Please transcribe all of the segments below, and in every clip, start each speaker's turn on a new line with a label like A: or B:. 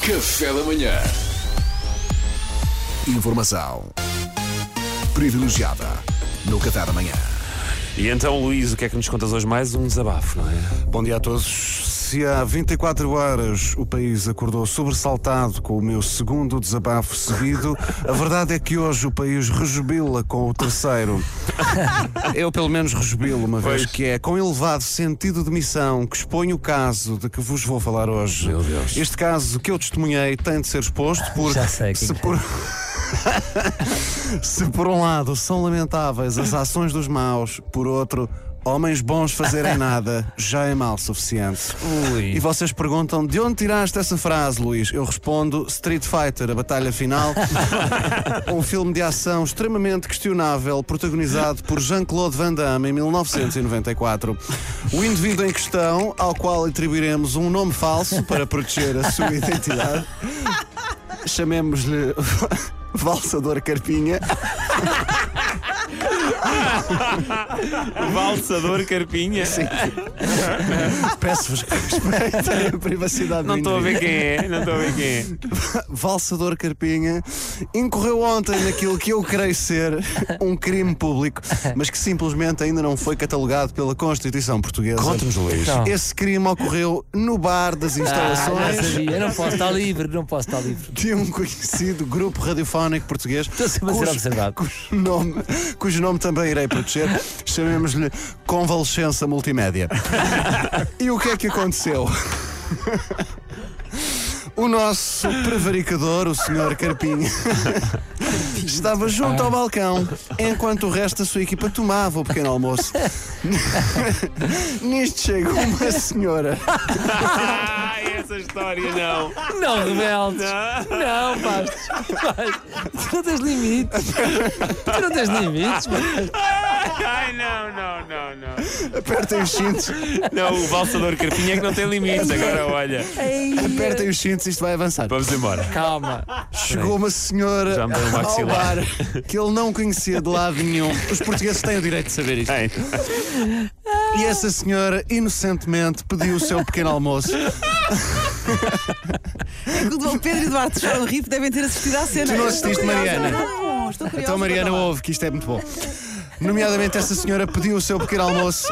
A: Café da manhã. Informação privilegiada no Café da manhã.
B: E então, Luís, o que é que nos contas hoje? Mais um desabafo, não é?
C: Bom dia a todos. Se há 24 horas o país acordou sobressaltado com o meu segundo desabafo seguido, a verdade é que hoje o país rejubila com o terceiro. Eu, pelo menos, rejubilo, uma vez
B: Pois.
C: que é com elevado sentido de missão que exponho o caso de que vos vou falar hoje.
B: Meu Deus.
C: Este caso que eu testemunhei tem de ser exposto porque
D: Já sei
C: se
D: é.
C: por... Se por um lado são lamentáveis as ações dos maus, por outro, homens bons fazerem nada já é mal suficiente.
D: Ui.
C: E vocês perguntam de onde tiraste essa frase, Luís? Eu respondo: Street Fighter, a batalha final. um filme de ação extremamente questionável, protagonizado por Jean-Claude Van Damme em 1994. O indivíduo em questão, ao qual atribuiremos um nome falso para proteger a sua identidade, chamemos-lhe Valsador Carpinha.
B: Valsador Carpinha.
C: Peço-vos que respeitem a privacidade
B: Não estou a ver quem é, não estou a ver quem é.
C: Valsador Carpinha incorreu ontem naquilo que eu creio ser um crime público, mas que simplesmente ainda não foi catalogado pela Constituição Portuguesa.
B: Conta-nos, Luís.
D: Não.
C: Esse crime ocorreu no bar das
D: Ah,
C: instalações
D: sabia. Eu não posso estar livre, não posso estar livre.
C: de um conhecido grupo radiofónico português
D: Estou sempre a ser observado.
C: cujo nome, cujo nome também irei proteger. Chamemos-lhe Convalescença Multimédia. e o que é que aconteceu? O nosso prevaricador, o Sr. Carpinha, estava junto ao balcão enquanto o resto da sua equipa tomava o pequeno almoço. Nisto chega uma senhora
B: Ai, essa história não.
D: Não rebeldes. Não, pá. Tu não tens limites. Tu não tens limites. pá.
B: Ai, não, não, não, não.
C: Apertem os cintos,
B: Não, o Valsador Carpinha é que não tem limites. Agora, olha.
C: apertem os cintos, isto vai avançar.
B: Vamos embora.
D: Calma.
C: Chegou uma senhora
B: Já me deu um
C: ao
B: maxilar.
C: bar que ele não conhecia de lado nenhum. Os portugueses têm o direito de saber isto.
B: Ei,
C: E essa senhora, inocentemente, pediu o seu pequeno almoço.
E: O Dom Pedro e Eduardo Chorão Rip devem ter assistido à cena.
C: Tu não
E: Eu estou
C: assististe,
E: curiosa.
C: Mariana?
E: Não, estou curiosa
C: Então, Mariana, ouve que isto é muito bom. Nomeadamente, essa senhora pediu o seu pequeno almoço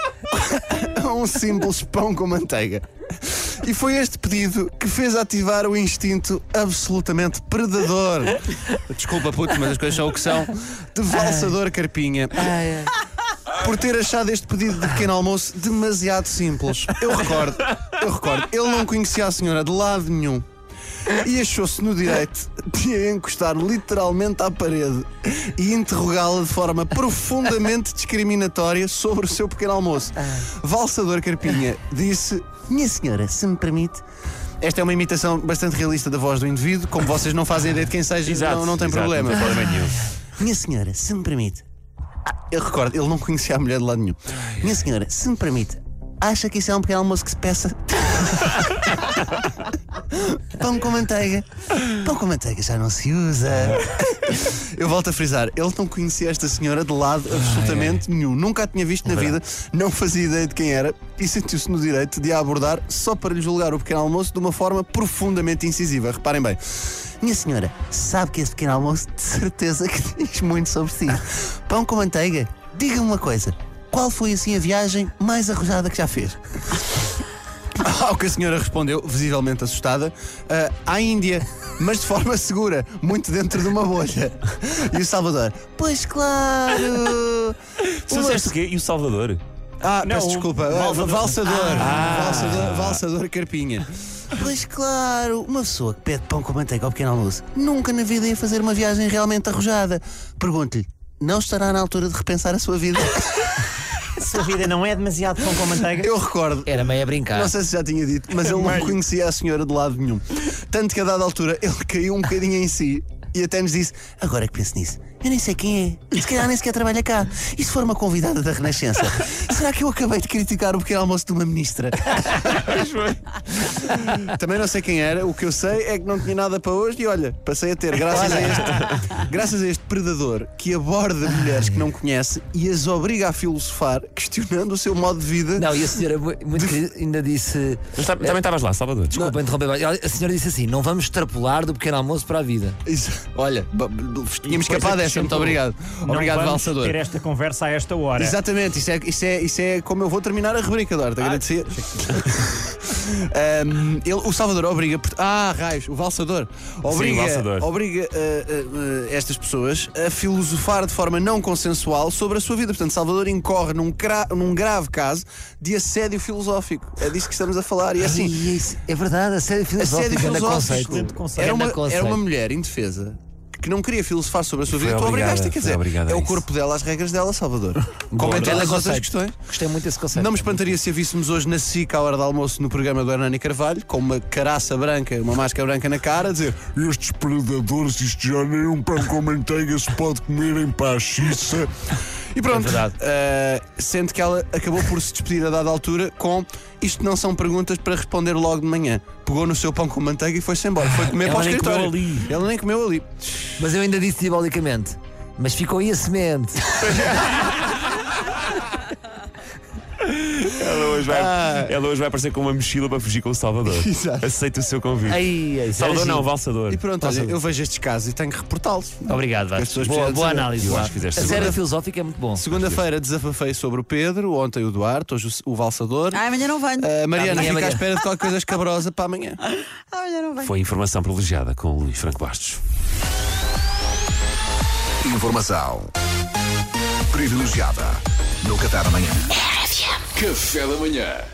C: a um simples pão com manteiga. E foi este pedido que fez ativar o instinto absolutamente predador. Desculpa, puto, mas as coisas são o que são. De valsador carpinha.
D: Ai, ai.
C: por ter achado este pedido de pequeno almoço demasiado simples. Eu recordo, eu recordo, ele não conhecia a senhora de lado nenhum. E achou-se no direito de a encostar literalmente à parede e interrogá-la de forma profundamente discriminatória sobre o seu pequeno almoço. Valsador Carpinha disse: Minha senhora, se me permite. Esta é uma imitação bastante realista da voz do indivíduo. Como vocês não fazem ideia de quem seja,
B: exato.
C: não, não tem
B: exato,
C: problema.
B: Não tem problema nenhum.
C: Minha senhora, se me permite. Ah, eu recordo, ele não conhecia a mulher de lado nenhum. Minha senhora, se me permite, acha que isso é um pequeno almoço que se peça? Pão com manteiga. Pão com manteiga já não se usa. Eu volto a frisar, ele não conhecia esta senhora de lado absolutamente nenhum. Nunca a tinha visto na vida, não fazia ideia de quem era e sentiu-se no direito de a abordar só para lhe julgar o pequeno almoço de uma forma profundamente incisiva. Reparem bem. Minha senhora, sabe que esse pequeno almoço de certeza que diz muito sobre si. Pão com manteiga. Diga-me uma coisa. Qual foi assim a viagem mais arrojada que já fez? Ao que a senhora respondeu, visivelmente assustada, "Ah, à Índia, mas de forma segura, muito dentro de uma bolha. E o Salvador, pois claro.
B: Tu disseste o quê? E o Salvador?
C: Ah,
B: Não,
C: peço
B: o
C: desculpa.
B: Valsador.
C: Valsador.
B: Ah.
C: Valsador. Valsador Carpinha. Pois claro, uma pessoa que pede pão com manteiga ao pequeno almoço nunca na vida ia fazer uma viagem realmente arrojada. Pergunto-lhe, não estará na altura de repensar a sua vida?
F: A sua vida não é demasiado pão com manteiga?
C: Eu recordo.
D: Era meio a brincar.
C: Não sei se já tinha dito, mas ele não conhecia a senhora de lado nenhum. Tanto que a dada altura ele caiu um bocadinho em si e até nos disse: Agora que penso nisso, Eu nem sei quem é. Se calhar nem sequer trabalha cá. E se for uma convidada da Renascença? Será que eu acabei de criticar o pequeno almoço de uma ministra? Também não sei quem era. O que eu sei é que não tinha nada para hoje e olha, passei a ter, graças a este, graças a este predador que aborda mulheres que não conhece e as obriga a filosofar, questionando o seu modo de vida.
D: Não, e a senhora mu- muito querida ainda disse.
B: Mas ta- também estavas lá, Salvador.
D: Desculpa interromper, mas a senhora disse assim: não vamos extrapolar do pequeno almoço para a vida.
C: Isso. Olha, tínhamos escapado dessa. Muito
F: acrescentou,
C: obrigado.
F: Não
C: Obrigado,
F: vamos
C: Valsador.
F: ter esta conversa a esta hora.
C: Exatamente, isso é, isso, é, isso é como eu vou terminar a rubrica, Duarte. Agradecer. Um, ele, o Salvador obriga. Ah, raios, o Valsador. Obriga,
B: o Valsador.
C: obriga uh, uh, uh, estas pessoas a filosofar de forma não consensual sobre a sua vida. Portanto, Salvador incorre num, cra- num grave caso de assédio filosófico. É disso que estamos a falar. E é assim.
D: Ai, isso é verdade,
C: Assédio filosófico.
F: Excelente conceito.
C: Era uma, era uma mulher indefesa que não queria filosofar sobre a sua
B: Foi
C: vida. Tu
B: obrigada,
C: obrigaste, quer
B: foi
C: dizer,
B: obrigada
C: é
B: a
C: o corpo dela, as regras dela, Salvador. Como em todas as outras questões.
D: Gostei muito desse conceito.
C: Não me espantaria se a víssemos hoje na SIC à hora do almoço no programa do Hernani Carvalho, com uma caraça branca, uma máscara branca na cara, a dizer
G: Estes predadores, isto já nem um pão com manteiga se pode comer em pachiça.
C: E pronto,
D: É
C: sendo que ela acabou por se despedir a dada altura com isto não são perguntas para responder logo de manhã. Pegou no seu pão com manteiga e foi-se embora. Foi comer para o escritório.
B: comeu ali.
C: Ela nem comeu ali.
D: Mas eu ainda disse diabolicamente. Mas ficou aí a semente.
B: Ela hoje, vai, ela hoje vai aparecer com uma mochila para fugir com o Salvador.
C: Exato.
B: Aceita o seu convite.
D: Ai, ai,
B: Salvador
D: era
B: não,
D: giro.
B: Valsador.
C: E pronto, olha, eu vejo estes casos e tenho que reportá-los.
D: Obrigado,
C: As
D: Vasco.
C: pessoas
D: Boa, boa análise.
B: Eu acho
D: Vasco.
B: que fizeste
D: A série filosófica é muito bom.
C: Segunda-feira desabafei sobre o Pedro, ontem o Duarte, hoje o o Valsador.
E: Ah, amanhã não venho.
C: A Mariana
D: Amanhã,
C: fica à espera de qualquer coisa escabrosa para amanhã.
E: Amanhã não venho.
B: Foi informação privilegiada com o Luís Franco Bastos.
A: Informação privilegiada no Qatar amanhã. Café da manhã.